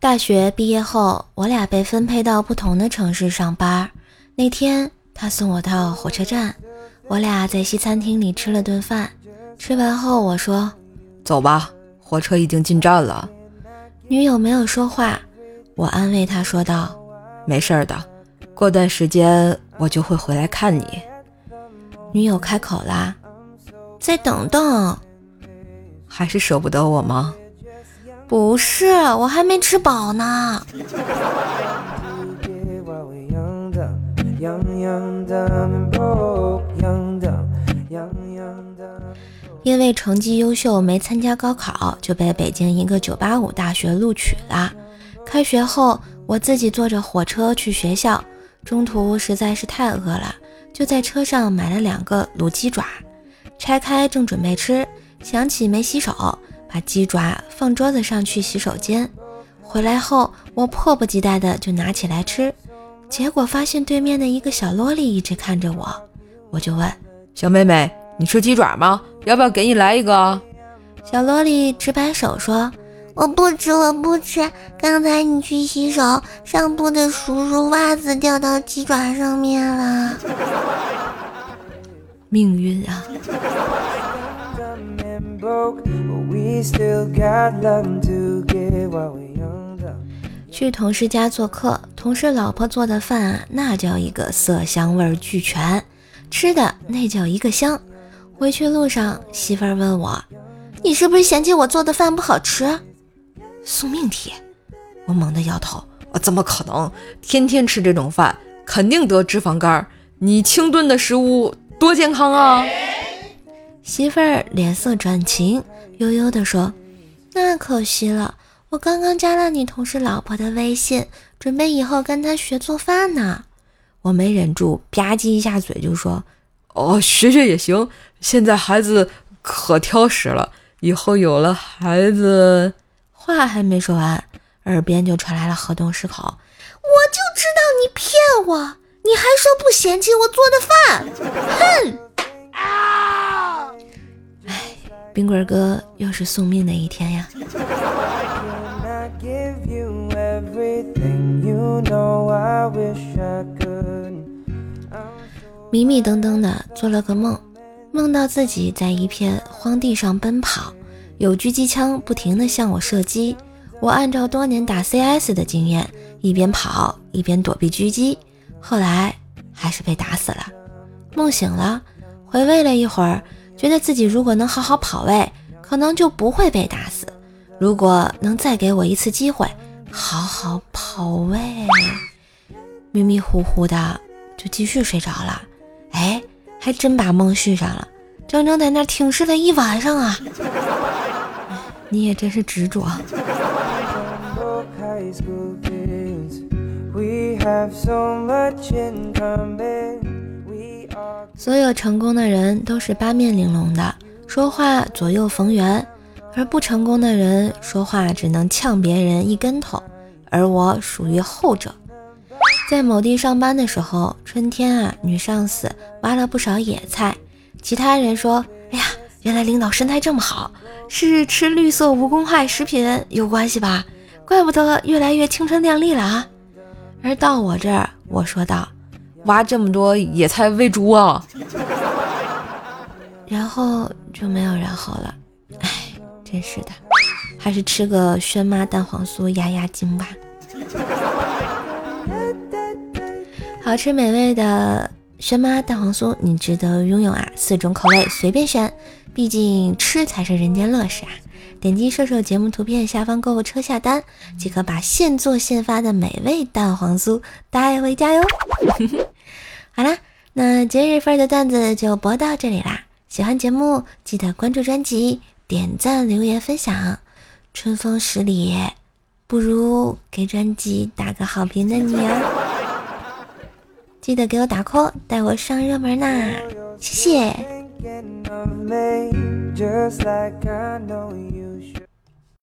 大学毕业后，我俩被分配到不同的城市上班。那天，他送我到火车站，我俩在西餐厅里吃了顿饭。吃完后，我说：“走吧，火车已经进站了。”女友没有说话，我安慰她说道：“没事的，过段时间我就会回来看你。”女友开口啦：“再等等，还是舍不得我吗？”“不是，我还没吃饱呢。”因为成绩优秀没参加高考，就被北京一个985大学录取了。开学后，我自己坐着火车去学校，中途实在是太饿了，就在车上买了两个卤鸡爪，拆开正准备吃，想起没洗手，把鸡爪放桌子上去洗手间。回来后，我迫不及待的就拿起来吃，结果发现对面的一个小萝莉一直看着我，我就问小妹妹。你吃鸡爪吗？要不要给你来一个？小萝莉直摆手说：“我不吃，我不吃。刚才你去洗手，上铺的叔叔袜子掉到鸡爪上面了。命运啊！” 去同事家做客，同事老婆做的饭啊，那叫一个色香味俱全，吃的那叫一个香。回去路上，媳妇儿问我：“你是不是嫌弃我做的饭不好吃？”送命题，我猛地摇头：“我怎么可能？天天吃这种饭，肯定得脂肪肝。你清炖的食物多健康啊！”媳妇儿脸色转晴，悠悠地说：“那可惜了，我刚刚加了你同事老婆的微信，准备以后跟她学做饭呢。”我没忍住吧唧一下嘴，就说。哦，学学也行。现在孩子可挑食了，以后有了孩子，话还没说完，耳边就传来了河东狮吼：“我就知道你骗我，你还说不嫌弃我做的饭，哼！”冰棍哥又是送命的一天呀。迷迷瞪瞪的做了个梦，梦到自己在一片荒地上奔跑，有狙击枪不停的向我射击。我按照多年打 CS 的经验，一边跑一边躲避狙击，后来还是被打死了。梦醒了，回味了一会儿，觉得自己如果能好好跑位，可能就不会被打死。如果能再给我一次机会，好好跑位，迷迷糊糊的就继续睡着了。哎，还真把梦续上了，整整在那挺尸了一晚上啊！你也真是执着。所有成功的人都是八面玲珑的，说话左右逢源；而不成功的人说话只能呛别人一跟头，而我属于后者。在某地上班的时候，春天啊，女上司挖了不少野菜。其他人说：“哎呀，原来领导身材这么好，是吃绿色无公害食品有关系吧？怪不得越来越青春靓丽了啊！”而到我这儿，我说道：“挖这么多野菜喂猪啊？” 然后就没有然后了。哎，真是的，还是吃个轩妈蛋黄酥压压惊吧。好吃美味的轩妈蛋黄酥，你值得拥有啊！四种口味随便选，毕竟吃才是人间乐事啊！点击瘦瘦节目图片下方购物车下单，即可把现做现发的美味蛋黄酥带回家哟！好啦，那今日份的段子就播到这里啦！喜欢节目记得关注专辑、点赞、留言、分享。春风十里，不如给专辑打个好评的你哦！记得给我打 call，带我上热门呐！谢谢。